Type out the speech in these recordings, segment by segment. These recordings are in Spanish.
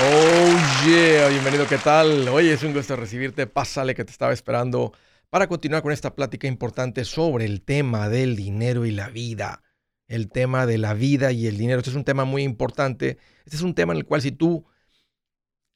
Oh yeah, bienvenido, ¿qué tal? Oye, es un gusto recibirte. Pásale que te estaba esperando para continuar con esta plática importante sobre el tema del dinero y la vida. El tema de la vida y el dinero. Este es un tema muy importante. Este es un tema en el cual si tú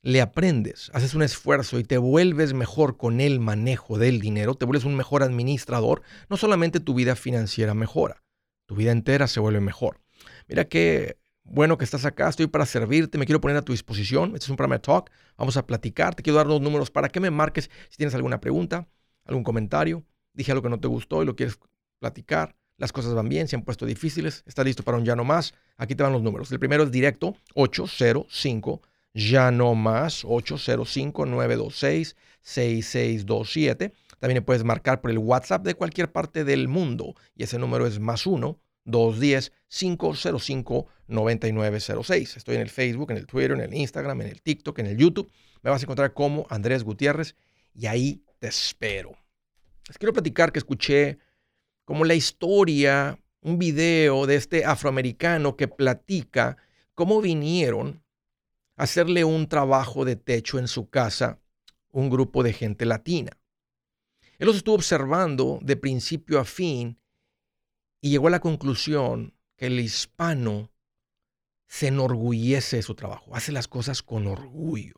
le aprendes, haces un esfuerzo y te vuelves mejor con el manejo del dinero, te vuelves un mejor administrador, no solamente tu vida financiera mejora, tu vida entera se vuelve mejor. Mira que bueno que estás acá, estoy para servirte, me quiero poner a tu disposición. Este es un programa de talk, vamos a platicar, te quiero dar dos números para que me marques si tienes alguna pregunta, algún comentario, dije algo que no te gustó y lo quieres platicar. Las cosas van bien, se han puesto difíciles, estás listo para un ya no más. Aquí te van los números. El primero es directo 805 ya no más 805 926 6627. También puedes marcar por el WhatsApp de cualquier parte del mundo y ese número es más 1 210-505-9906. Estoy en el Facebook, en el Twitter, en el Instagram, en el TikTok, en el YouTube. Me vas a encontrar como Andrés Gutiérrez y ahí te espero. Les quiero platicar que escuché como la historia, un video de este afroamericano que platica cómo vinieron a hacerle un trabajo de techo en su casa un grupo de gente latina. Él los estuvo observando de principio a fin y llegó a la conclusión que el hispano se enorgullece de su trabajo, hace las cosas con orgullo.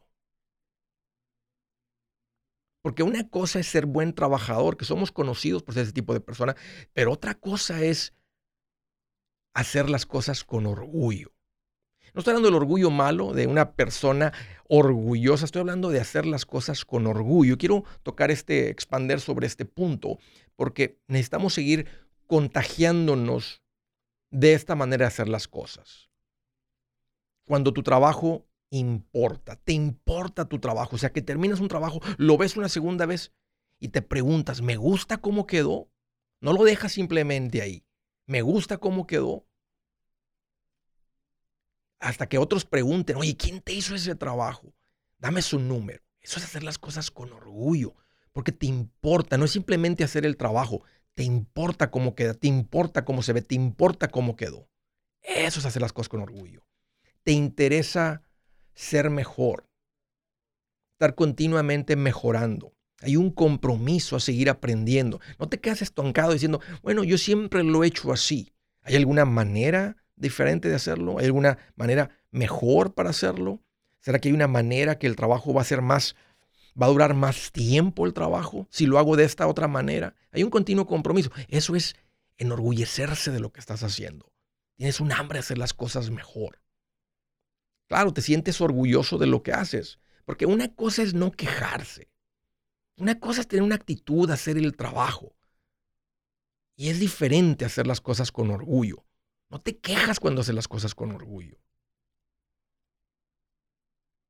Porque una cosa es ser buen trabajador, que somos conocidos por ser ese tipo de persona, pero otra cosa es hacer las cosas con orgullo. No estoy hablando del orgullo malo de una persona orgullosa, estoy hablando de hacer las cosas con orgullo. Quiero tocar este, expander sobre este punto, porque necesitamos seguir contagiándonos de esta manera de hacer las cosas. Cuando tu trabajo importa, te importa tu trabajo, o sea, que terminas un trabajo, lo ves una segunda vez y te preguntas, ¿me gusta cómo quedó? No lo dejas simplemente ahí. ¿Me gusta cómo quedó? Hasta que otros pregunten, oye, ¿quién te hizo ese trabajo? Dame su número. Eso es hacer las cosas con orgullo, porque te importa, no es simplemente hacer el trabajo, te importa cómo queda, te importa cómo se ve, te importa cómo quedó. Eso es hacer las cosas con orgullo. Te interesa ser mejor, estar continuamente mejorando. Hay un compromiso a seguir aprendiendo. No te quedas estancado diciendo, bueno, yo siempre lo he hecho así. ¿Hay alguna manera diferente de hacerlo? ¿Hay alguna manera mejor para hacerlo? ¿Será que hay una manera que el trabajo va a ser más ¿Va a durar más tiempo el trabajo si lo hago de esta otra manera? Hay un continuo compromiso. Eso es enorgullecerse de lo que estás haciendo. Tienes un hambre de hacer las cosas mejor. Claro, te sientes orgulloso de lo que haces, porque una cosa es no quejarse. Una cosa es tener una actitud, hacer el trabajo. Y es diferente hacer las cosas con orgullo. No te quejas cuando haces las cosas con orgullo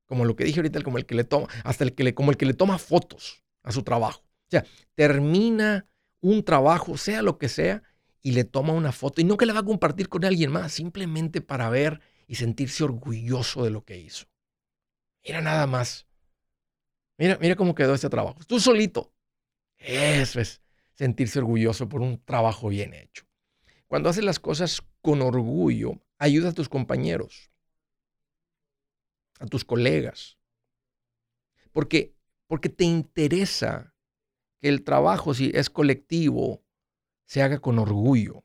como lo que dije ahorita, como el que le toma, hasta el que le, como el que le toma fotos a su trabajo. O sea, termina un trabajo, sea lo que sea, y le toma una foto. Y no que la va a compartir con alguien más, simplemente para ver y sentirse orgulloso de lo que hizo. Mira nada más. Mira, mira cómo quedó este trabajo. Tú solito. Eso es sentirse orgulloso por un trabajo bien hecho. Cuando haces las cosas con orgullo, ayuda a tus compañeros a tus colegas. Porque, porque te interesa que el trabajo, si es colectivo, se haga con orgullo.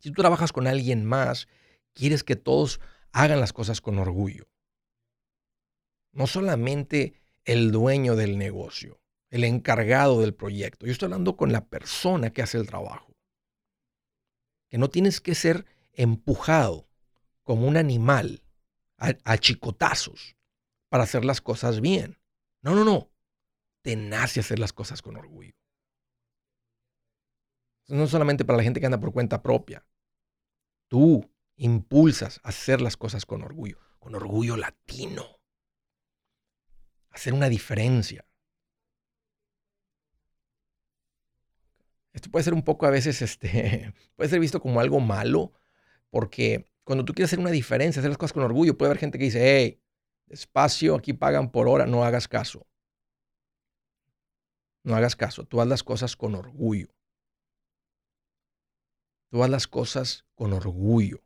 Si tú trabajas con alguien más, quieres que todos hagan las cosas con orgullo. No solamente el dueño del negocio, el encargado del proyecto. Yo estoy hablando con la persona que hace el trabajo. Que no tienes que ser empujado como un animal a, chicotazos para hacer las cosas bien. No, no, no. Te nace hacer las cosas con orgullo. No solamente para la gente que anda por cuenta propia. Tú impulsas a hacer las cosas con orgullo, con orgullo latino. Hacer una diferencia. Esto puede ser un poco a veces, este, puede ser visto como algo malo, porque cuando tú quieres hacer una diferencia, hacer las cosas con orgullo, puede haber gente que dice, hey, despacio, aquí pagan por hora, no hagas caso. No hagas caso, tú haz las cosas con orgullo. Tú haz las cosas con orgullo,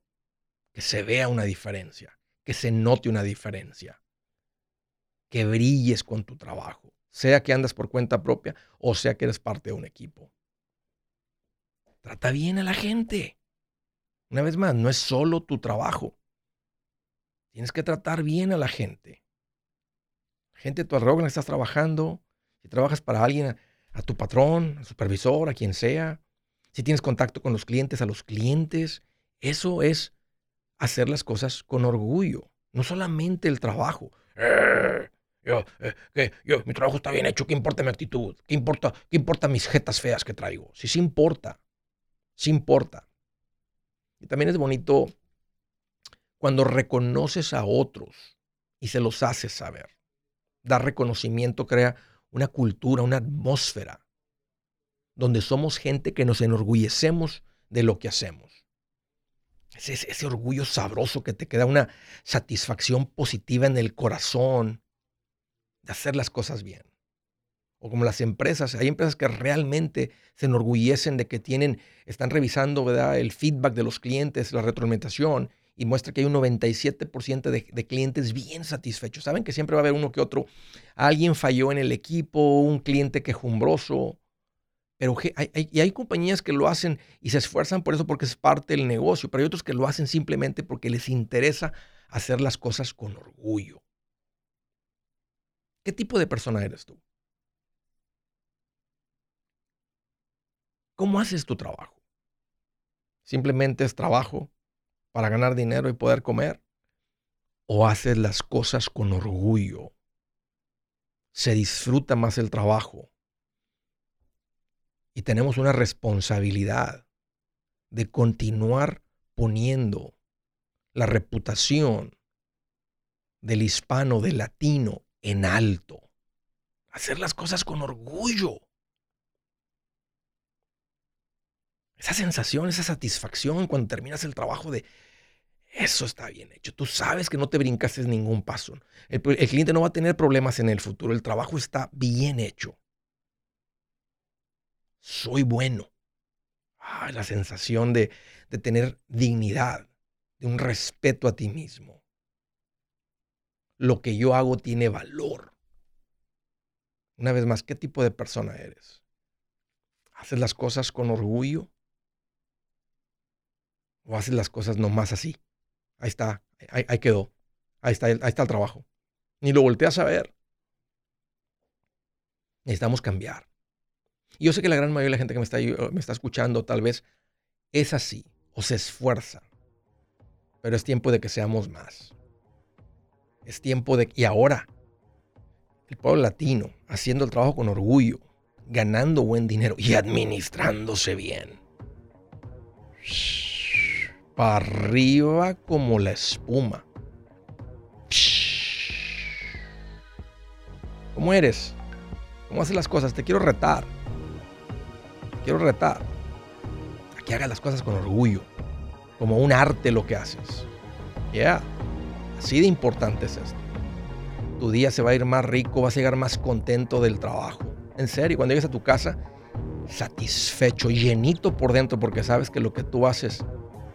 que se vea una diferencia, que se note una diferencia, que brilles con tu trabajo, sea que andas por cuenta propia o sea que eres parte de un equipo. Trata bien a la gente. Una vez más, no es solo tu trabajo. Tienes que tratar bien a la gente. Gente tu alrededor que estás trabajando, si trabajas para alguien, a tu patrón, al supervisor, a quien sea, si tienes contacto con los clientes, a los clientes, eso es hacer las cosas con orgullo, no solamente el trabajo. Eh, yo, eh, yo, mi trabajo está bien hecho, ¿qué importa mi actitud? ¿Qué importa, qué importa mis jetas feas que traigo? Sí, sí importa, sí importa. Y también es bonito cuando reconoces a otros y se los haces saber. Dar reconocimiento crea una cultura, una atmósfera donde somos gente que nos enorgullecemos de lo que hacemos. Ese, ese orgullo sabroso que te queda una satisfacción positiva en el corazón de hacer las cosas bien. O como las empresas, hay empresas que realmente se enorgullecen de que tienen, están revisando el feedback de los clientes, la retroalimentación, y muestra que hay un 97% de, de, clientes bien satisfechos. Saben que siempre va a haber uno que otro, alguien falló en el equipo, un cliente quejumbroso, pero hay, y hay compañías que lo hacen y se esfuerzan por eso porque es parte del negocio, pero hay otros que lo hacen simplemente porque les interesa hacer las cosas con orgullo. ¿Qué tipo de persona eres tú? ¿Cómo haces tu trabajo? ¿Simplemente es trabajo para ganar dinero y poder comer? ¿O haces las cosas con orgullo? Se disfruta más el trabajo y tenemos una responsabilidad de continuar poniendo la reputación del hispano, del latino, en alto. Hacer las cosas con orgullo. Esa sensación, esa satisfacción cuando terminas el trabajo de eso está bien hecho. Tú sabes que no te brincaste ningún paso. El, cliente no va a tener problemas en el futuro. El trabajo está bien hecho soy bueno. la sensación de, de tener dignidad, de un respeto a ti mismo. Lo que yo hago tiene valor. Una vez más, ¿qué tipo de persona eres? ¿Haces las cosas con orgullo? ¿O haces las cosas nomás así? Ahí está, ahí, quedó. Ahí está, ahí está el trabajo. Ni lo volteas a ver. Necesitamos cambiar. Y yo sé que la gran mayoría de la gente que me está, me está escuchando tal vez es así o se esfuerza. Pero es tiempo de que seamos más. Es tiempo de... Y ahora, el pueblo latino haciendo el trabajo con orgullo, ganando buen dinero y administrándose bien. Para arriba como la espuma. ¿Cómo eres? ¿Cómo haces las cosas? Te quiero retar quiero retar a que hagas las cosas con orgullo, como un arte lo que haces. Ya, así de importante es esto. Tu día se va a ir más rico, vas a llegar más contento del trabajo. En serio, cuando llegues a tu casa, satisfecho, llenito por dentro, porque sabes que lo que tú haces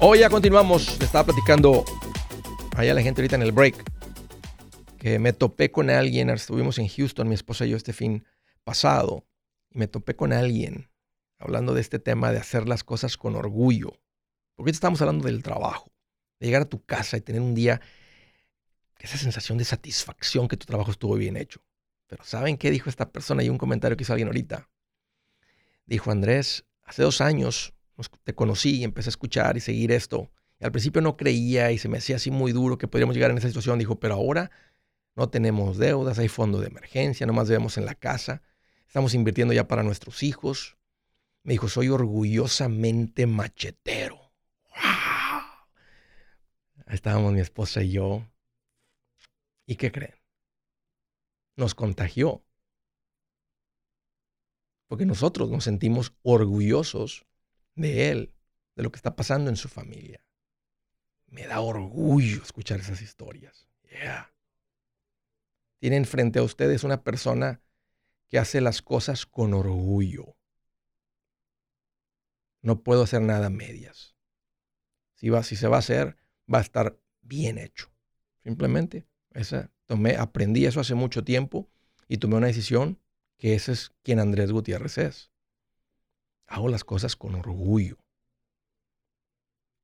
Hoy ya continuamos. Le estaba platicando allá la gente ahorita en el break que me topé con alguien. Estuvimos en Houston, mi esposa y yo, este fin pasado. Y me topé con alguien hablando de este tema de hacer las cosas con orgullo. Porque estamos hablando del trabajo, de llegar a tu casa y tener un día, esa sensación de satisfacción que tu trabajo estuvo bien hecho. Pero ¿saben qué dijo esta persona? Y un comentario que hizo alguien ahorita. Dijo Andrés, hace dos años te conocí y empecé a escuchar y seguir esto. Al principio no creía y se me hacía así muy duro que podríamos llegar en esa situación. Dijo, pero ahora no tenemos deudas, hay fondo de emergencia, nomás vemos en la casa, estamos invirtiendo ya para nuestros hijos. Me dijo, soy orgullosamente machetero. ¡Wow! Ahí estábamos mi esposa y yo. ¿Y qué creen? Nos contagió. Porque nosotros nos sentimos orgullosos de él, de lo que está pasando en su familia. Me da orgullo escuchar esas historias. Tienen frente a ustedes una persona que hace las cosas con orgullo. No puedo hacer nada a medias. Si, va, si se va a hacer, va a estar bien hecho. Simplemente, esa, tomé, aprendí eso hace mucho tiempo y tomé una decisión que ese es quien Andrés Gutiérrez es hago las cosas con orgullo.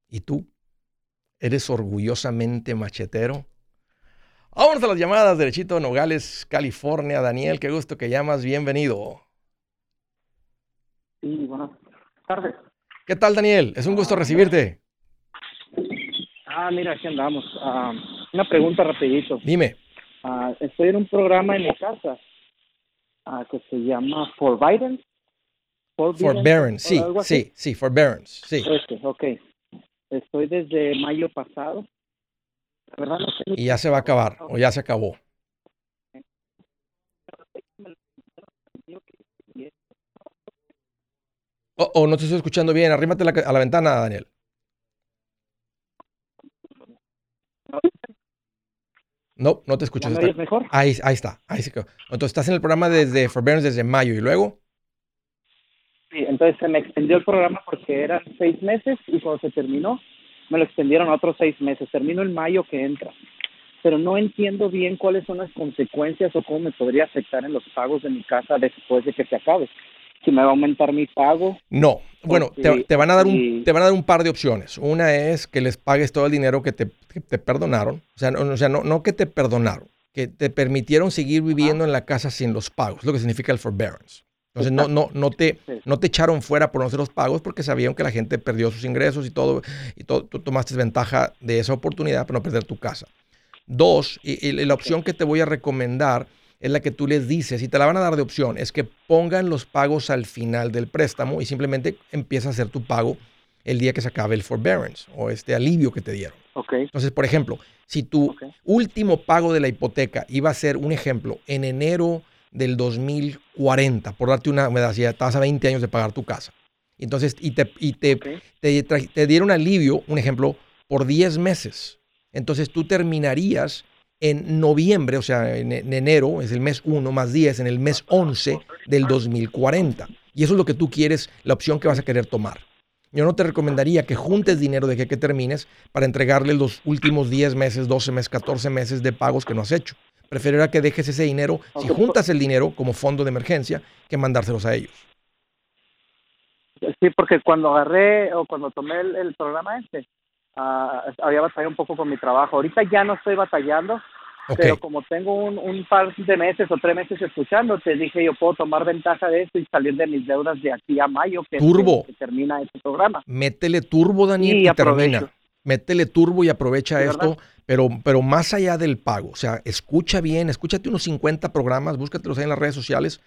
¿Y tú? ¿Eres orgullosamente machetero? Vámonos a las llamadas, derechito, Nogales, California. Daniel, qué gusto que llamas, bienvenido. Sí, buenas tardes. ¿Qué tal, Daniel? Es un gusto recibirte. Ah, mira, aquí andamos. Ah, una pregunta rapidito. Dime. Ah, estoy en un programa en mi casa ah, que se llama For Biden. Forbearance, sí, sí, sí, forbearance, sí. Este, ok. Estoy desde mayo pasado. verdad no y ya se va a acabar, o ya se acabó. Oh, oh, no te estoy escuchando bien. Arrímate a la ventana, Daniel. No, no te escucho. mejor? Ahí, ahí está. Ahí se Entonces estás en el programa desde Forbearance desde mayo y luego. Sí, entonces se me extendió el programa porque eran seis meses y cuando se terminó me lo extendieron a otros seis meses. Termino en mayo que entra. Pero no entiendo bien cuáles son las consecuencias o cómo me podría afectar en los pagos de mi casa después de que se acabe. Si me va a aumentar mi pago. No, bueno, te, van a dar un, te van a dar un par de opciones. Una es que les pagues todo el dinero que te, te perdonaron. O sea, no, o sea no, no que te perdonaron, que te permitieron seguir viviendo en la casa sin los pagos, lo que significa el forbearance. Entonces no, no, no, te, no te echaron fuera por no hacer los pagos porque sabían que la gente perdió sus ingresos y todo, y tú tomaste ventaja de esa oportunidad para no perder tu casa. Dos, y, la opción que te voy a recomendar es la que tú les dices, y te la van a dar de opción, es que pongan los pagos al final del préstamo y simplemente empieza a hacer tu pago el día que se acabe el forbearance o este alivio que te dieron. Entonces, por ejemplo, si tu último pago de la hipoteca iba a ser un ejemplo en enero del 2040, por darte una, me decía, estás a 20 años de pagar tu casa. Entonces, y te, y te, te, dieron alivio, un ejemplo, por 10 meses. Entonces tú terminarías en noviembre, o sea, en, enero, es el mes 1 más 10, en el mes 11 del 2040. Y eso es lo que tú quieres, la opción que vas a querer tomar. Yo no te recomendaría que juntes dinero de que, que termines para entregarle los últimos 10 meses, 12 meses, 14 meses de pagos que no has hecho. Preferiría que dejes ese dinero, si juntas el dinero como fondo de emergencia, que mandárselos a ellos. Sí, porque cuando agarré o cuando tomé el, programa este, uh, había batallado un poco con mi trabajo. Ahorita ya no estoy batallando, pero como tengo un, un, par de meses o tres meses escuchando, te dije yo puedo tomar ventaja de esto y salir de mis deudas de aquí a mayo, que, turbo. termina este programa. Métele turbo, Daniel, y, termina. Métele turbo y aprovecha esto, pero, pero más allá del pago. O sea, escucha bien, escúchate unos 50 programas, búscatelos ahí en las redes sociales,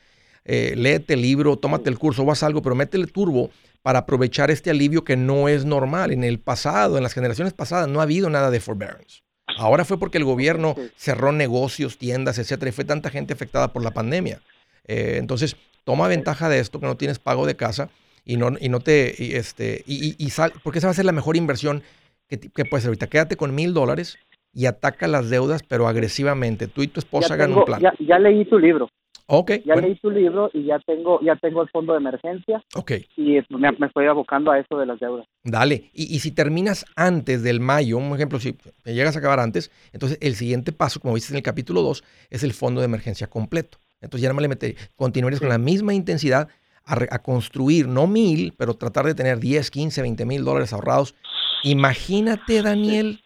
eh, léete el libro, tómate el curso o haz algo, pero métele turbo para aprovechar este alivio que no es normal. En el pasado, en las generaciones pasadas, no ha habido nada de forbearance. Ahora fue porque el gobierno cerró negocios, tiendas, etcétera, y fue tanta gente afectada por la pandemia. Eh, entonces, toma ventaja de esto, que no tienes pago de casa y no, y no te, este, y, y, sal, porque esa va a ser la mejor inversión que, que puedes hacer ahorita. Quédate con mil dólares y ataca las deudas, pero agresivamente. Tú y tu esposa hagan un plan. Ya, ya leí tu libro. Ok. Ya leí tu libro y ya tengo, ya tengo el fondo de emergencia. Ok. Y me, estoy abocando a eso de las deudas. Dale. Y, y, si terminas antes del mayo, un ejemplo, si llegas a acabar antes, entonces el siguiente paso, como viste en el capítulo 2, es el fondo de emergencia completo. Entonces ya no me le metería. Continuarías con la misma intensidad a, a, construir, no mil, pero tratar de tener 10, 15, 20 mil dólares ahorrados. Imagínate, Daniel,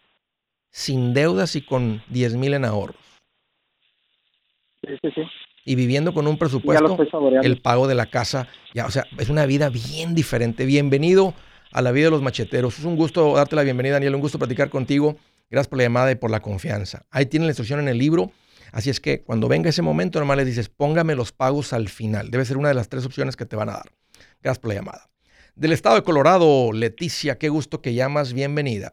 sin deudas y con 10 mil en ahorros. Sí, sí, sí y viviendo con un presupuesto, el pago de la casa, ya, o sea, es una vida bien diferente. Bienvenido a la vida de los macheteros. Es un gusto darte la bienvenida, Daniel, un gusto platicar contigo. Gracias por la llamada y por la confianza. Ahí tienen la instrucción en el libro. Así es que cuando venga ese momento, normal les dices, póngame los pagos al final. Debe ser una de las tres opciones que te van a dar. Gracias por la llamada. Del estado de Colorado, Leticia, qué gusto que llamas. Bienvenida.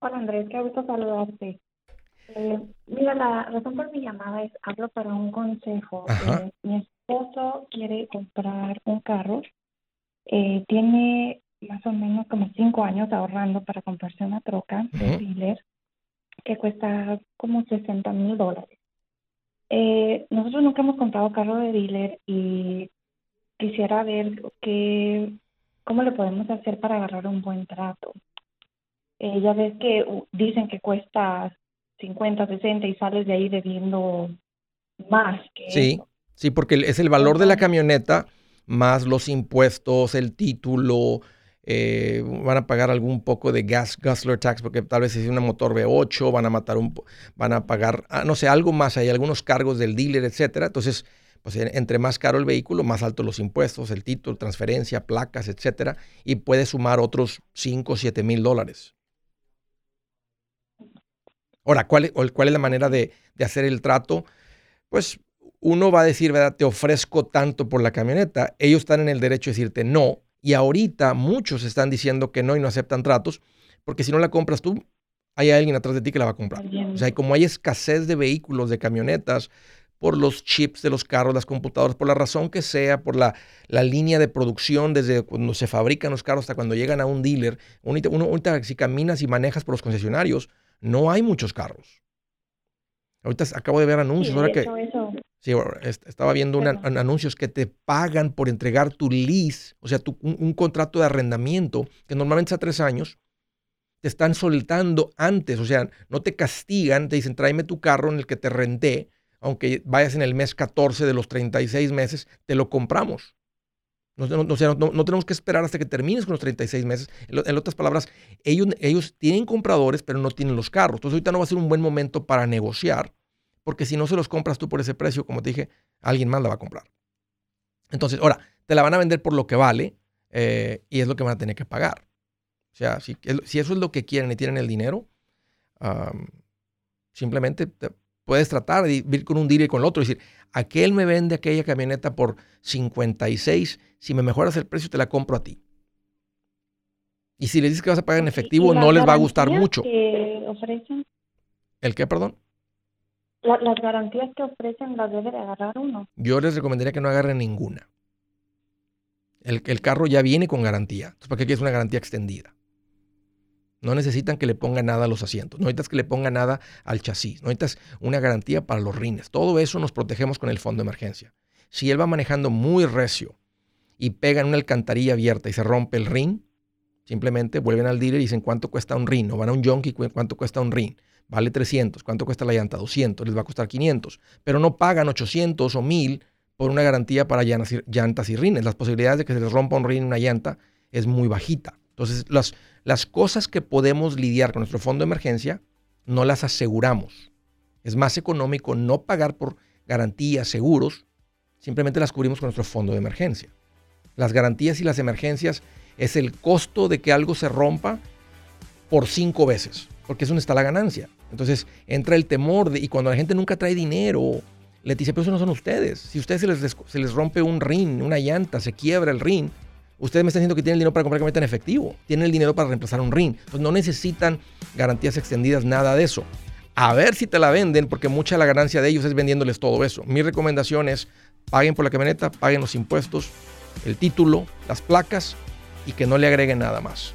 Hola Andrés, qué gusto saludarte. Eh, mira, la razón por mi llamada es, hablo para un consejo. Eh, mi esposo quiere comprar un carro. Eh, tiene más o menos como cinco años ahorrando para comprarse una troca de dealer que cuesta como 60 mil dólares. Eh, nosotros nunca hemos comprado carro de dealer y quisiera ver qué, cómo le podemos hacer para agarrar un buen trato. Eh, ya ves que dicen que cuesta 50, 60 y sales de ahí debiendo más que Sí, sí, porque es el valor de la camioneta más los impuestos, el título, eh, van a pagar algún poco de gas guzzler tax porque tal vez es una motor V8, van a matar un, van a pagar, ah, no sé, algo más, hay algunos cargos del dealer, etcétera. Entonces, pues entre más caro el vehículo, más altos los impuestos, el título, transferencia, placas, etcétera, y puede sumar otros 5 o 7 mil dólares. Ahora, ¿cuál es, cuál es la manera de, hacer el trato? Pues uno va a decir, ¿verdad? Te ofrezco tanto por la camioneta. Ellos están en el derecho de decirte no. Y ahorita muchos están diciendo que no y no aceptan tratos, porque si no la compras tú, hay alguien atrás de ti que la va a comprar. O sea, como hay escasez de vehículos, de camionetas, por los chips de los carros, las computadoras, por la razón que sea, por la, la línea de producción, desde cuando se fabrican los carros hasta cuando llegan a un dealer. Uno, ahorita si caminas y manejas por los concesionarios, no hay muchos carros. Ahorita acabo de ver anuncios. ahora que, Sí, estaba viendo anuncios que te pagan por entregar tu lease, o sea, un, contrato de arrendamiento, que normalmente es a tres años, te están soltando antes, o sea, no te castigan, te dicen, tráeme tu carro en el que te renté, aunque vayas en el mes 14 de los 36 meses, te lo compramos. No, no, tenemos que esperar hasta que termines con los 36 meses. En, otras palabras, ellos, ellos tienen compradores, pero no tienen los carros. Entonces ahorita no va a ser un buen momento para negociar, porque si no se los compras tú por ese precio, como te dije, alguien más la va a comprar. Entonces, ahora, te la van a vender por lo que vale eh, y es lo que van a tener que pagar. O sea, si, eso es lo que quieren y tienen el dinero, simplemente puedes tratar de ir con un dealer y con el otro y decir, aquel me vende aquella camioneta por 56 si me mejoras el precio, te la compro a ti. Y si le dices que vas a pagar en efectivo, no les va a gustar mucho. Que ofrecen? ¿El qué, perdón? las garantías que ofrecen las debe de agarrar uno. Yo les recomendaría que no agarren ninguna. El, el carro ya viene con garantía. Entonces, ¿para qué quieres una garantía extendida? No necesitan que le ponga nada a los asientos, no necesitas que le ponga nada al chasis, no necesitas una garantía para los rines. Todo eso nos protegemos con el fondo de emergencia. Si él va manejando muy recio y pegan una alcantarilla abierta y se rompe el ring, simplemente vuelven al dealer y dicen cuánto cuesta un ring, o van a un junkie, cuánto cuesta un ring, vale 300, cuánto cuesta la llanta, 200, les va a costar 500, pero no pagan 800 o 1000 por una garantía para llantas y rines. Las posibilidades de que se les rompa un ring en una llanta es muy bajita. Entonces, las, las cosas que podemos lidiar con nuestro fondo de emergencia, no las aseguramos. Es más económico no pagar por garantías, seguros, simplemente las cubrimos con nuestro fondo de emergencia. Las garantías y las emergencias es el costo de que algo se rompa por cinco veces, porque es donde está la ganancia. Entonces entra el temor de, y cuando la gente nunca trae dinero, le dice, pero eso no son ustedes. Si a ustedes se les, se les rompe un rin, una llanta, se quiebra el rin, ustedes me están diciendo que tienen el dinero para comprar camioneta en efectivo. Tienen el dinero para reemplazar un rin. Entonces no necesitan garantías extendidas, nada de eso. A ver si te la venden, porque mucha de la ganancia de ellos es vendiéndoles todo eso. Mi recomendación es paguen por la camioneta, paguen los impuestos, el título, las placas y que no le agreguen nada más.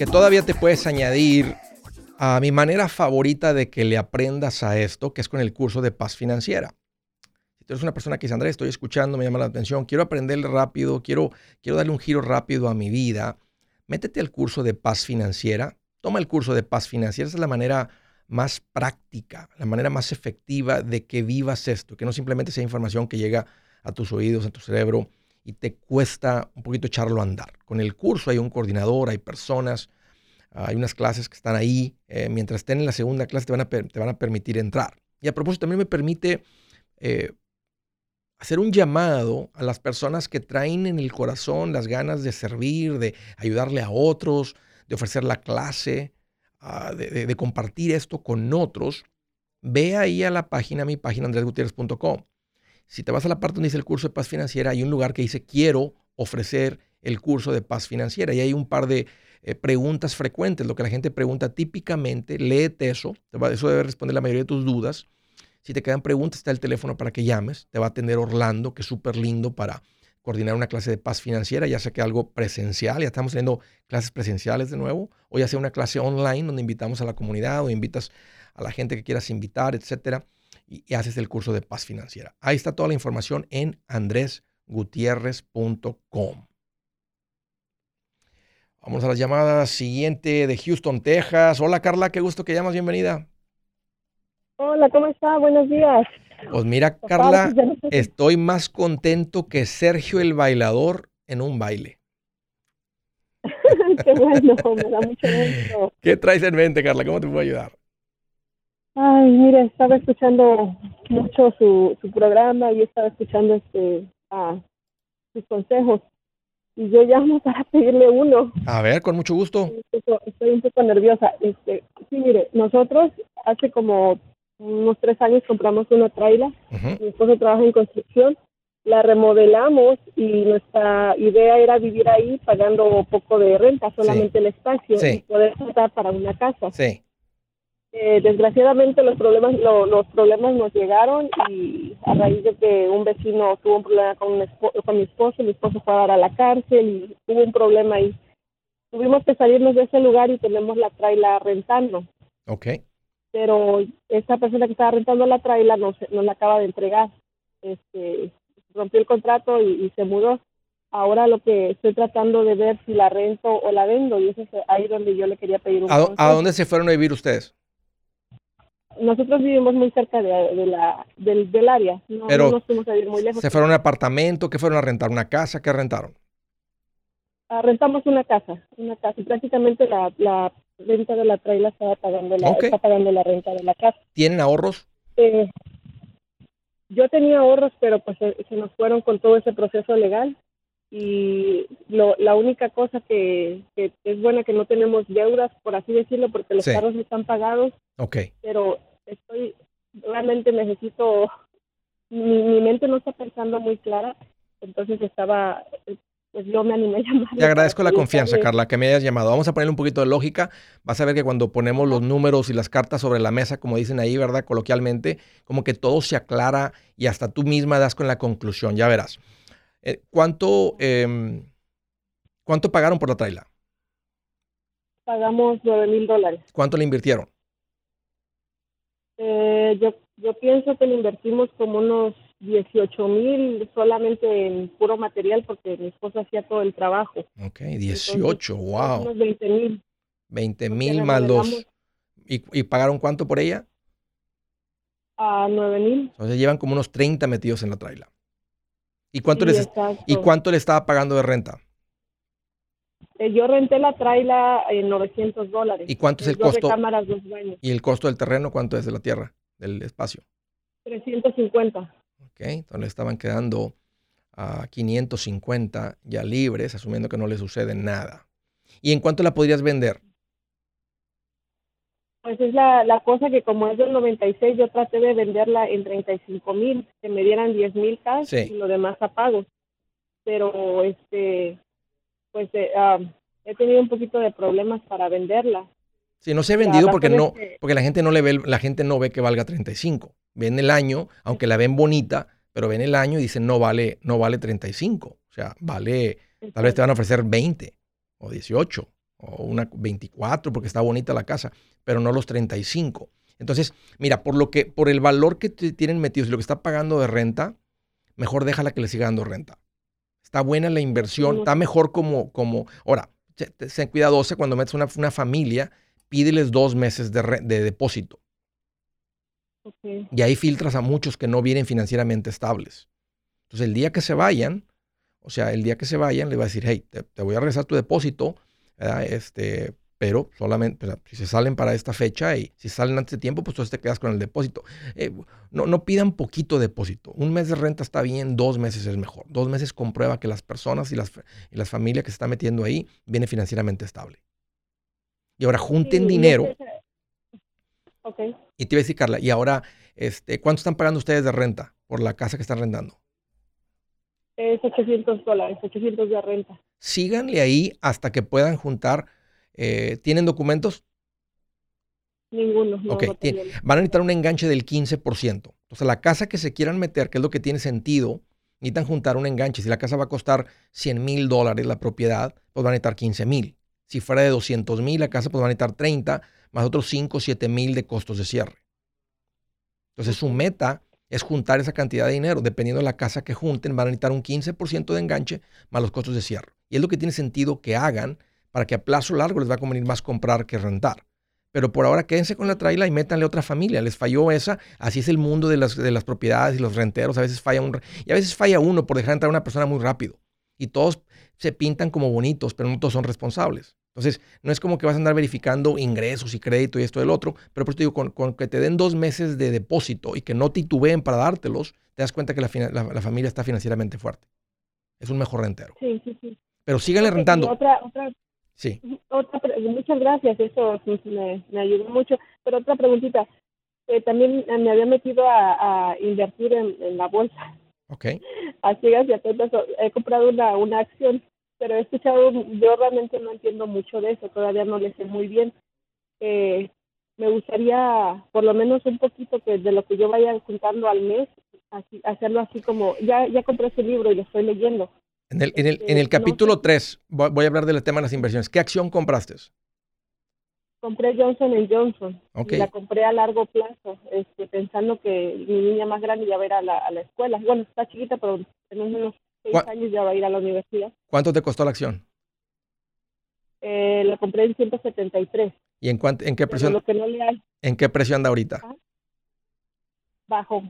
que todavía te puedes añadir a mi manera favorita de que le aprendas a esto, que es con el curso de paz financiera. Si tú eres una persona que dice, Andrés, estoy escuchando, me llama la atención, quiero aprender rápido, quiero, quiero darle un giro rápido a mi vida, métete al curso de paz financiera, toma el curso de paz financiera, esa es la manera más práctica, la manera más efectiva de que vivas esto, que no simplemente sea información que llega a tus oídos, a tu cerebro, y te cuesta un poquito echarlo a andar. Con el curso hay un coordinador, hay personas, hay unas clases que están ahí. Eh, mientras estén en la segunda clase te van, a te van, a permitir entrar. Y a propósito, también me permite eh, hacer un llamado a las personas que traen en el corazón las ganas de servir, de ayudarle a otros, de ofrecer la clase, ah, de, de, compartir esto con otros. Ve ahí a la página, mi página, andresgutierrez.com. Si te vas a la parte donde dice el curso de paz financiera, hay un lugar que dice quiero ofrecer el curso de paz financiera y hay un par de eh, preguntas frecuentes, lo que la gente pregunta típicamente, léete eso, eso debe responder la mayoría de tus dudas. Si te quedan preguntas, está el teléfono para que llames, te va a atender Orlando, que es súper lindo para coordinar una clase de paz financiera, ya sea que algo presencial, ya estamos teniendo clases presenciales de nuevo, o ya sea una clase online donde invitamos a la comunidad o invitas a la gente que quieras invitar, etcétera y, haces el curso de paz financiera. Ahí está toda la información en andresgutierrez.com. Vamos a la llamada siguiente de Houston, Texas. Hola Carla, qué gusto que llamas, bienvenida. Hola, ¿cómo está? Buenos días. Pues mira, Carla, estoy más contento que Sergio el bailador en un baile. qué bueno, me da mucho gusto. ¿Qué traes en mente, Carla? ¿Cómo te puedo ayudar? Ay, mire, estaba escuchando mucho su, su programa y estaba escuchando este sus consejos y yo llamo para pedirle uno. A ver, con mucho gusto. Estoy un poco nerviosa. Este, sí, mire, nosotros hace como unos tres años compramos una traila. Mi esposo trabaja en construcción. La remodelamos y nuestra idea era vivir ahí pagando poco de renta, solamente el espacio y poder estar para una casa. Sí. Eh, desgraciadamente los problemas los problemas nos llegaron y a raíz de que un vecino tuvo un problema con, con mi esposo, mi esposo fue a dar a la cárcel y hubo un problema ahí. Tuvimos que salirnos de ese lugar y tenemos la traila rentando. Ok. pero esta persona que estaba rentando la traila no, no la acaba de entregar. Este, rompió el contrato y, se mudó. Ahora lo que estoy tratando de ver si la rento o la vendo y eso es ahí donde yo le quería pedir un ¿A, dónde se fueron a vivir ustedes? Nosotros vivimos muy cerca de, la, del, del, área, no, Pero nos fuimos a vivir muy lejos. ¿Se fueron a un apartamento? ¿Qué fueron a rentar? ¿Una casa? ¿Qué rentaron? Ah, rentamos una casa, una casa. Y prácticamente la, la renta de la traila estaba pagando la, está pagando la renta de la casa. ¿Tienen ahorros? Eh, yo tenía ahorros, pero pues se, nos fueron con todo ese proceso legal y lo, la única cosa que, es buena que no tenemos deudas, por así decirlo, porque los carros están pagados. Ok. Pero estoy, realmente necesito, mi, mi mente no está pensando muy clara, entonces estaba, pues yo me animé a llamar. Te agradezco la confianza, Carla, que me hayas llamado. Vamos a ponerle un poquito de lógica. Vas a ver que cuando ponemos los números y las cartas sobre la mesa, como dicen ahí, ¿verdad? Coloquialmente, como que todo se aclara y hasta tú misma das con la conclusión. Ya verás. Eh, ¿Cuánto, em, ¿Cuánto pagaron por la traila? Pagamos 9 mil dólares. ¿Cuánto le invirtieron? Eh, yo, yo pienso que le invertimos como unos 18 mil solamente en puro material porque mi esposa hacía todo el trabajo. Ok, 18, wow. Unos 20 mil. 20 mil más dos. ¿Y, ¿Y, pagaron cuánto por ella? A 9 mil. Entonces llevan como unos 30 metidos en la traila. ¿Y cuánto, les, ¿Y cuánto le estaba pagando de renta? Eh, yo renté la traila en 900 dólares. ¿Y cuánto es el costo? cámaras, dos baños. ¿Y el costo del terreno cuánto es de la tierra, del espacio? 350. Entonces le estaban quedando a 550 ya libres, asumiendo que no le sucede nada. ¿Y en cuánto la podrías vender? Pues es la, cosa que como es del 96, yo traté de venderla en 35 mil, que me dieran 10 mil cash y lo demás a pago. Pero este, pues eh, he tenido un poquito de problemas para venderla. Sí, no se ha vendido porque no, porque la gente no le ve, la gente no ve que valga 35 ven el año, aunque la ven bonita, pero ven el año y dicen no vale, no vale 35. O sea, vale, tal vez te van a ofrecer 20 o 18 o una 24 porque está bonita la casa, pero no los 35. Entonces, mira, por lo que, por el valor que tienen metidos y lo que está pagando de renta, mejor déjala que le siga dando renta. Está buena la inversión, está mejor como, como, ahora, sean cuidadosa cuando metes una, una familia, pídeles dos meses de, de depósito y ahí filtras a muchos que no vienen financieramente estables. Entonces, el día que se vayan, o sea, el día que se vayan, le va a decir, hey, te, voy a regresar tu depósito, este, pero solamente, si se salen para esta fecha y si salen antes de tiempo, pues entonces te quedas con el depósito. Eh, no, no pidan poquito depósito. Un mes de renta está bien, dos meses es mejor. Dos meses comprueba que las personas y las, y las familias que se están metiendo ahí vienen financieramente estable. Y ahora junten dinero. Y te iba a decir, Carla, y ahora, este, ¿cuánto están pagando ustedes de renta por la casa que están rentando? Es 800 dólares, 800 de renta. Síganle ahí hasta que puedan juntar. Eh, ¿Tienen documentos? Ninguno. No, van a necesitar un enganche del 15%. Entonces, la casa que se quieran meter, que es lo que tiene sentido, necesitan juntar un enganche. Si la casa va a costar 100 mil dólares la propiedad, pues van a necesitar 15 mil. Si fuera de 200 mil la casa, pues van a necesitar 30 más otros 5 o 7 mil de costos de cierre. Entonces su meta es juntar esa cantidad de dinero. Dependiendo de la casa que junten, van a necesitar un 15% de enganche más los costos de cierre. Y es lo que tiene sentido que hagan para que a plazo largo les va a convenir más comprar que rentar. Pero por ahora quédense con la traila y métanle otra familia. Les falló esa. Así es el mundo de las, de las propiedades y los renteros. A veces falla un, y a veces falla uno por dejar entrar a una persona muy rápido. Y todos se pintan como bonitos, pero no todos son responsables. Entonces, no es como que vas a andar verificando ingresos y crédito y esto y el otro, pero por eso te digo, con, que te den dos meses de depósito y que no titubeen para dártelos, te das cuenta que la, familia está financieramente fuerte. Es un mejor rentero. Sí, sí, sí. Pero síganle rentando. Otra, otra, sí. muchas gracias, eso me, ayudó mucho. Pero otra preguntita, eh, también me había metido a, invertir en, la bolsa. Ok. Así es, he comprado una, una acción pero he escuchado, yo realmente no entiendo mucho de eso, todavía no le sé muy bien. Eh, me gustaría, por lo menos un poquito que de lo que yo vaya juntando al mes, así, hacerlo así como, ya, ya compré ese libro y lo estoy leyendo. En el, en el, en el este, capítulo 3, voy a hablar del tema de las inversiones. ¿Qué acción compraste? Compré Johnson Johnson. Y la compré a largo plazo, este, pensando que mi niña más grande ya va a ir a la, a la escuela. Bueno, está chiquita, pero en unos seis años ya va a ir a la universidad. ¿Cuánto te costó la acción? Eh, la compré en 173. ¿Y en, cuánto, en qué precio? no ¿En qué precio anda ahorita? Ah, bajo.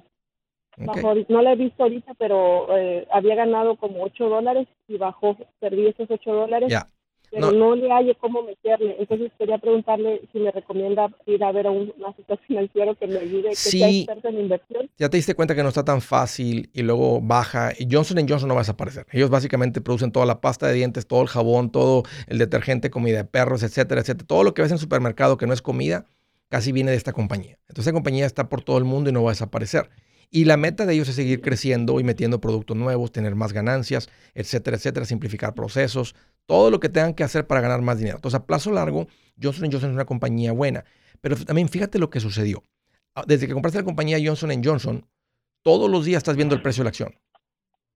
bajo. No la he visto ahorita, pero eh, había ganado como 8 dólares y bajó, perdí esos 8 dólares. Ya pero no. le hallo cómo meterle. Entonces quería preguntarle si me recomienda ir a ver a un asesor financiero que me ayude, que sea experto en inversión. Ya te diste cuenta que no está tan fácil y luego baja. Y Johnson Johnson no va a desaparecer. Ellos básicamente producen toda la pasta de dientes, todo el jabón, todo el detergente, comida de perros, etcétera, etcétera. Todo lo que ves en el supermercado que no es comida, casi viene de esta compañía. Entonces esta compañía está por todo el mundo y no va a desaparecer. Y la meta de ellos es seguir creciendo y metiendo productos nuevos, tener más ganancias, etcétera, etcétera, simplificar procesos, todo lo que tengan que hacer para ganar más dinero. Entonces, a plazo largo, Johnson Johnson es una compañía buena. Pero también fíjate lo que sucedió. Ah, desde que compraste la compañía Johnson Johnson, todos los días estás viendo el precio de la acción.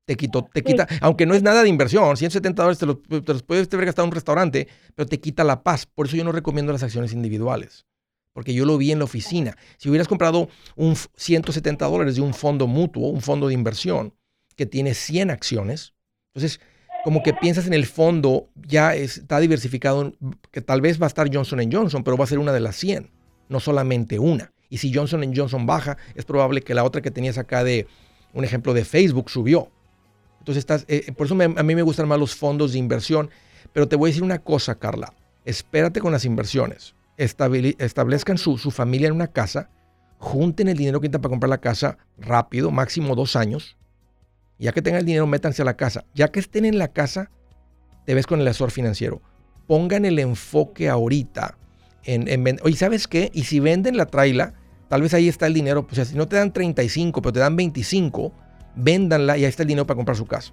Te, quito, te quita, aunque no es nada de inversión, 170 dólares te los, te los puedes haber gastado en un restaurante, pero te quita la paz. Por eso yo no recomiendo las acciones individuales porque yo lo vi en la oficina. Si hubieras comprado un 170 dólares de un fondo mutuo, un fondo de inversión que tiene 100 acciones, entonces como que piensas en el fondo, ya está diversificado, que tal vez va a estar Johnson Johnson, pero va a ser una de las 100, no solamente una. Y si Johnson Johnson baja, es probable que la otra que tenías acá de, un ejemplo de Facebook, subió. Entonces, estás, eh, por eso a mí me gustan más los fondos de inversión. Pero te voy a decir una cosa, Carla. Espérate con las inversiones establezcan su, familia en una casa, junten el dinero que necesitan para comprar la casa rápido, máximo dos años. Ya que tengan el dinero, métanse a la casa. Ya que estén en la casa, te ves con el asesor financiero. Pongan el enfoque ahorita en, en Oye, ¿sabes qué? Y si venden la traila, tal vez ahí está el dinero. Pues si no te dan 35, pero te dan 25, véndanla y ahí está el dinero para comprar su casa.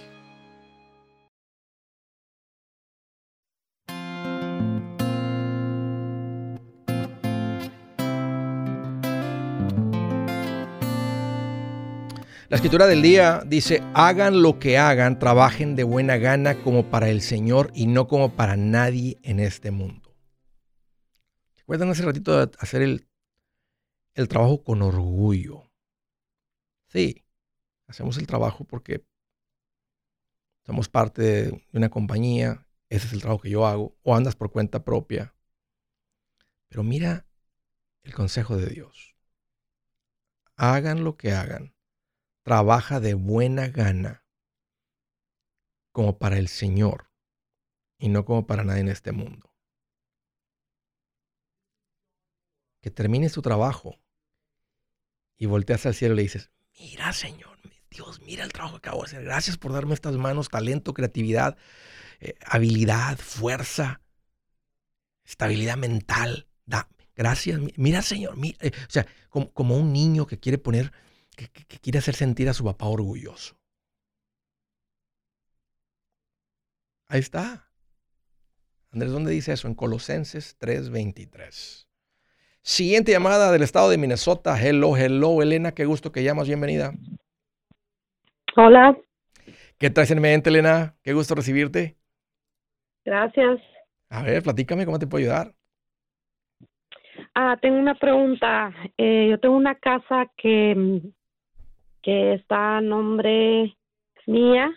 La escritura del día dice, hagan lo que hagan, trabajen de buena gana como para el Señor y no como para nadie en este mundo. ¿Recuerdan hace ratito de hacer el, el trabajo con orgullo? Sí, hacemos el trabajo porque somos parte de una compañía, ese es el trabajo que yo hago, o andas por cuenta propia. Pero mira el consejo de Dios. Hagan lo que hagan trabaja de buena gana como para el Señor y no como para nadie en este mundo. Que termines tu trabajo y volteas al cielo y le dices, mira Señor, Dios, mira el trabajo que acabo de hacer. Gracias por darme estas manos, talento, creatividad, eh, habilidad, fuerza, estabilidad mental. Gracias, mira Señor, eh, o sea, como, como un niño que quiere poner que, quiere hacer sentir a su papá orgulloso. Ahí está. Andrés, ¿dónde dice eso? En Colosenses 3:23. Siguiente llamada del estado de Minnesota. Hello, hello, Elena, qué gusto que llamas, bienvenida. Hola. ¿Qué traes en mente, Elena? Qué gusto recibirte. Gracias. A ver, platícame, ¿cómo te puedo ayudar? Ah, tengo una pregunta. Eh, yo tengo una casa que que está a nombre mía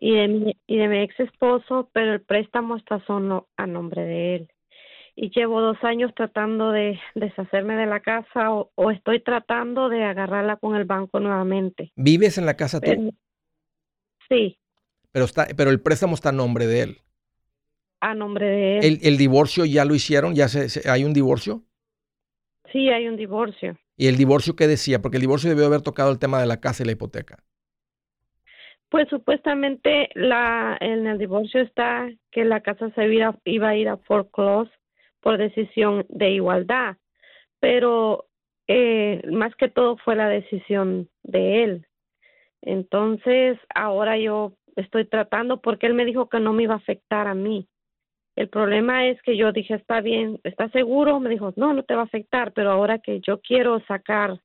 y, de mi, y de mi ex esposo, pero el préstamo está solo a nombre de él. y llevo dos años tratando de deshacerme de la casa o, estoy tratando de agarrarla con el banco nuevamente. ¿Vives en la casa tú? Sí. Pero, está, pero el préstamo está a nombre de él. A nombre de él. ¿El, divorcio ya lo hicieron? ¿Ya se, hay un divorcio? Sí, hay un divorcio. ¿Y el divorcio qué decía? Porque el divorcio debió haber tocado el tema de la casa y la hipoteca. Pues supuestamente la, en el divorcio está que la casa se iba, iba a ir a foreclose por decisión de igualdad, pero eh, más que todo fue la decisión de él. Entonces, ahora yo estoy tratando porque él me dijo que no me iba a afectar a mí. El problema es que yo dije, está bien, ¿estás seguro? Me dijo, no, no te va a afectar, pero ahora que yo quiero sacar,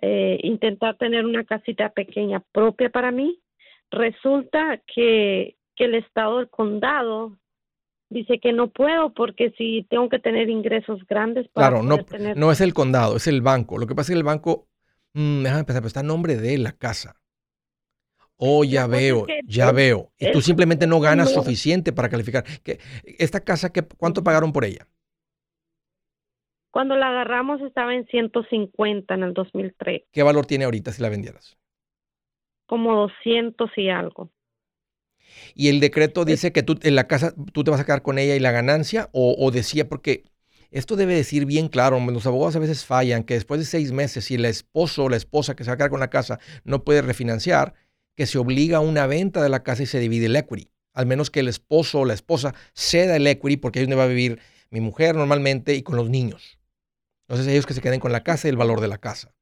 eh, intentar tener una casita pequeña propia para mí, resulta que, que el estado del condado dice que no puedo porque si tengo que tener ingresos grandes para claro no no es el condado es el banco. Lo que pasa es que el banco mmm, déjame pensar pero está en nombre de la casa Oh, ya veo, ya veo. Y tú simplemente no ganas suficiente para calificar. ¿Esta casa, qué, cuánto pagaron por ella? Cuando la agarramos estaba en 150 en el 2003. ¿Qué valor tiene ahorita si la vendieras? Como 200 y algo. ¿Y el decreto dice que tú en la casa tú te vas a quedar con ella y la ganancia? ¿O, o decía, porque esto debe decir bien claro, los abogados a veces fallan, que después de seis meses, si el esposo o la esposa que se va a quedar con la casa no puede refinanciar, que se obliga a una venta de la casa y se divide el equity. Al menos que el esposo o la esposa ceda el equity porque ahí es donde va a vivir mi mujer normalmente y con los niños. Entonces ellos que se queden con la casa y el valor de la casa.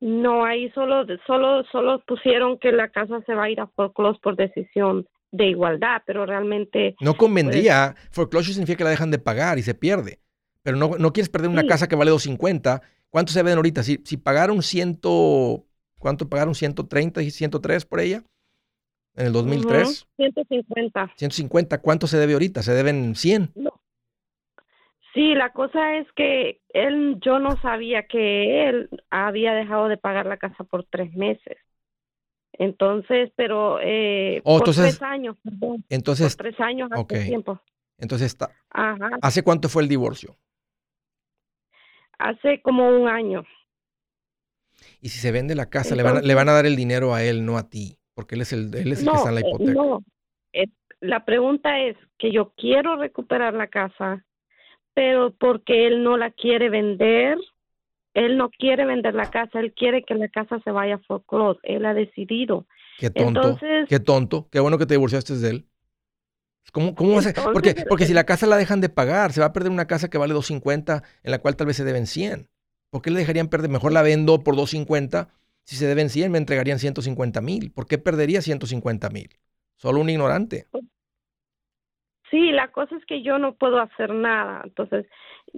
No, ahí solo, solo, solo pusieron que la casa se va a ir a foreclosure por decisión de igualdad, pero realmente... No convendría, pues, foreclosure significa que la dejan de pagar y se pierde, pero no, no quieres perder una casa que vale 250. ¿Cuánto se ven ahorita? Si, si pagaron ciento, ¿Cuánto pagaron? ¿130 y 103 por ella? En el 2003. 150. 150. ¿Cuánto se debe ahorita? ¿Se deben 100? No. Sí, la cosa es que él, yo no sabía que él había dejado de pagar la casa por tres meses. Entonces, pero eh, oh, por tres años, perdón. Entonces, por tres años hace tiempo. Entonces, está, ¿hace cuánto fue el divorcio? Hace como un año. Y si se vende la casa, le, van a, le van a dar el dinero a él, no a ti, porque él es el, él es el que está en la eh, hipoteca. No, eh, la pregunta es que yo quiero recuperar la casa, pero porque él no la quiere vender, él no quiere vender la casa, él quiere que la casa se vaya a foreclose, él ha decidido. Qué tonto, qué tonto, qué bueno que te divorciaste de él. ¿Cómo, cómo a Porque, porque si la casa la dejan de pagar, se va a perder una casa que vale 250, en la cual tal vez se deben 100. ¿Por qué le dejarían perder? Mejor la vendo por 250. Si se deben 100, me entregarían 150 mil. ¿Por qué perdería 150 mil? Solo un ignorante. Sí, la cosa es que yo no puedo hacer nada. Entonces,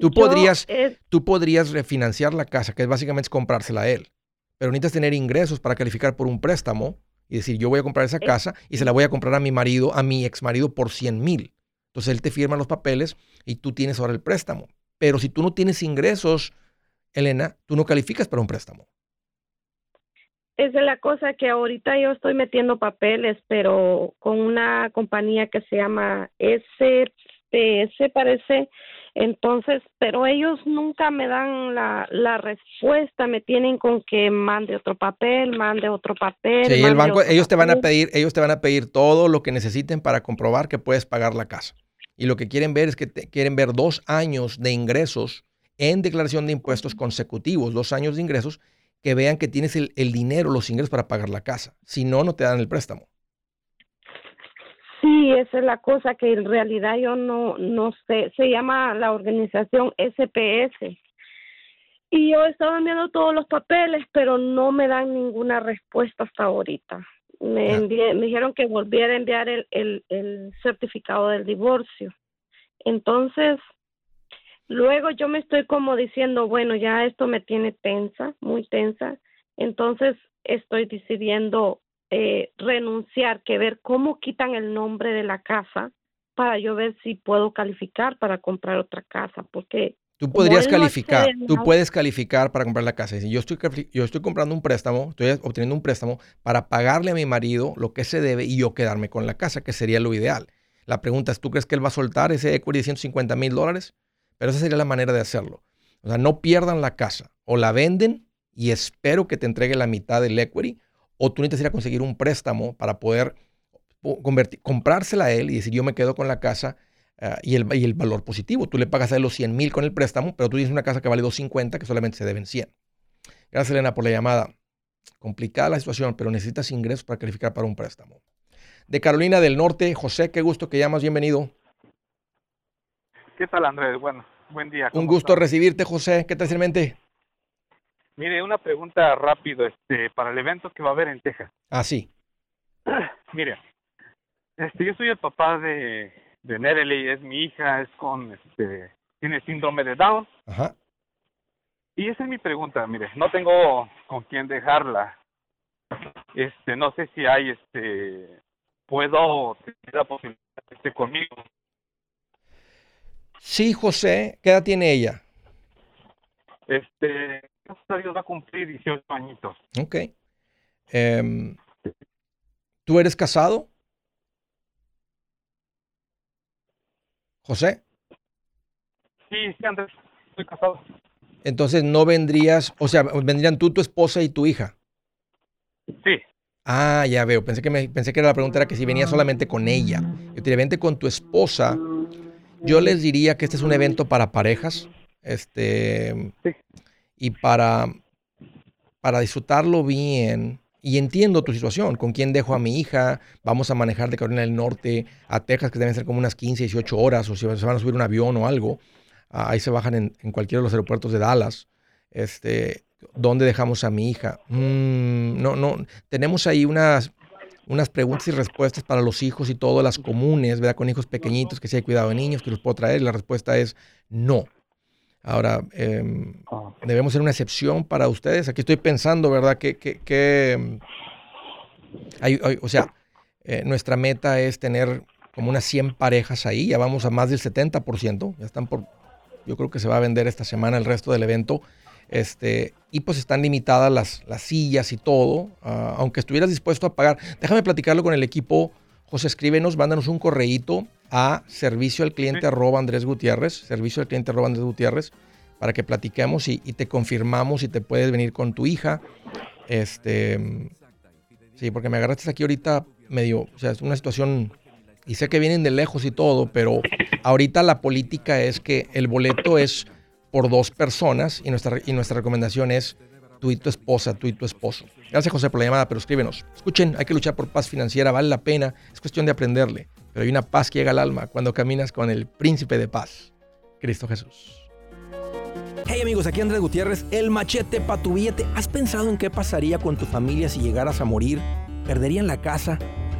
tú podrías, tú podrías refinanciar la casa, que es básicamente comprársela a él. Pero necesitas tener ingresos para calificar por un préstamo y decir, yo voy a comprar esa casa y se la voy a comprar a mi marido, a mi ex marido por 100 mil. Entonces él te firma los papeles y tú tienes ahora el préstamo. Pero si tú no tienes ingresos, Elena, tú no calificas para un préstamo. Esa es la cosa que ahorita yo estoy metiendo papeles, pero con una compañía que se llama SPS, parece. Entonces, pero ellos nunca me dan la, la respuesta, me tienen con que mande otro papel, mande otro papel. Sí, el banco, ellos te van a pedir, ellos te van a pedir todo lo que necesiten para comprobar que puedes pagar la casa. Y lo que quieren ver es que quieren ver dos años de ingresos en declaración de impuestos consecutivos, dos años de ingresos, que vean que tienes el, dinero, los ingresos para pagar la casa. Si no, no te dan el préstamo. Sí, esa es la cosa que en realidad yo no, no sé. Se llama la organización SPS. Y yo he estado enviando todos los papeles, pero no me dan ninguna respuesta hasta ahorita. Me, me dijeron que volviera a enviar el, el, el certificado del divorcio. Entonces, Luego yo me estoy como diciendo, bueno, ya esto me tiene tensa, muy tensa, entonces estoy decidiendo eh, renunciar, que ver cómo quitan el nombre de la casa para yo ver si puedo calificar para comprar otra casa, porque... Tú podrías calificar, tú puedes calificar para comprar la casa. Yo estoy, yo estoy comprando un préstamo, estoy obteniendo un préstamo para pagarle a mi marido lo que se debe y yo quedarme con la casa, que sería lo ideal. La pregunta es, ¿tú crees que él va a soltar ese equity de 150 mil dólares? Pero esa sería la manera de hacerlo. O sea, no pierdan la casa. O la venden y espero que te entregue la mitad del equity, o tú necesitas ir a conseguir un préstamo para poder comprársela a él y decir, yo me quedo con la casa ah, y, el, y, el, valor positivo. Tú le pagas a él los 100 mil con el préstamo, pero tú tienes una casa que vale 250 que solamente se deben 100. Gracias, Elena, por la llamada. Complicada la situación, pero necesitas ingresos para calificar para un préstamo. De Carolina del Norte, José, qué gusto que llamas, bienvenido. ¿Qué tal, Andrés? Bueno, buen día. Un gusto recibirte, José. ¿Qué tal, mente? Mire, una pregunta rápido este, para el evento que va a haber en Texas. Ah, sí. Mire, este, yo soy el papá de, de Nerely, es mi hija, es con, este, tiene síndrome de Down. Ajá. Y esa es mi pregunta, mire, no tengo con quién dejarla. Este, no sé si hay, este, puedo tener la posibilidad de esté conmigo. Sí, José, ¿qué edad tiene ella? Este, va a cumplir 18 añitos. Ok. Em, ¿Tú eres casado? José. Sí, sí, Andrés, estoy casado. Entonces no vendrías, o sea, vendrían tú, tu esposa y tu hija. Sí. Ah, ya veo. Pensé que me, pensé que era la pregunta era que si venía solamente con ella. Yo te diría, vente con tu esposa. Yo les diría que este es un evento para parejas. Este. Sí y para, para disfrutarlo bien. Y entiendo tu situación, con quién dejo a mi hija, vamos a manejar de Carolina del Norte a Texas, que deben ser como unas 15, 18 horas, o si se van a subir un avión o algo, ah, ahí se bajan en, en, cualquiera de los aeropuertos de Dallas. Este, ¿Dónde dejamos a mi hija? Mm, no, no, tenemos ahí unas, unas preguntas y respuestas para los hijos y todas las comunes, ¿verdad? Con hijos pequeñitos, que si hay cuidado de niños, que los puedo traer. La respuesta es no. Ahora, ah, debemos ser una excepción para ustedes. Aquí estoy pensando, ¿verdad? Que, que, em, hay, o sea, eh, nuestra meta es tener como unas 100 parejas ahí. Ya vamos a más del 70%. Ya están por, yo creo que se va a vender esta semana el resto del evento. Este, y pues están limitadas las, las sillas y todo. Ah, aunque estuvieras dispuesto a pagar, déjame platicarlo con el equipo. José, escríbenos, mándanos un correíto a servicio al cliente arroba Andrés Gutiérrez, servicio al cliente arroba Andrés Gutiérrez, para que platiquemos y, te confirmamos si te puedes venir con tu hija. Este, sí, porque me agarraste aquí ahorita medio, o sea, es una situación, y sé que vienen de lejos y todo, pero ahorita la política es que el boleto es por dos personas y nuestra, y nuestra recomendación es tú y tu esposa, tú y tu esposo. Gracias José por la llamada, pero escríbenos. Escuchen, hay que luchar por paz financiera, vale la pena, es cuestión de aprenderle. Pero hay una paz que llega al alma cuando caminas con el príncipe de paz, Cristo Jesús. Hey amigos, aquí Andrés Gutiérrez, el machete para tu billete. ¿Has pensado en qué pasaría con tu familia si llegaras a morir? ¿Perderían la casa?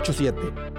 8-7.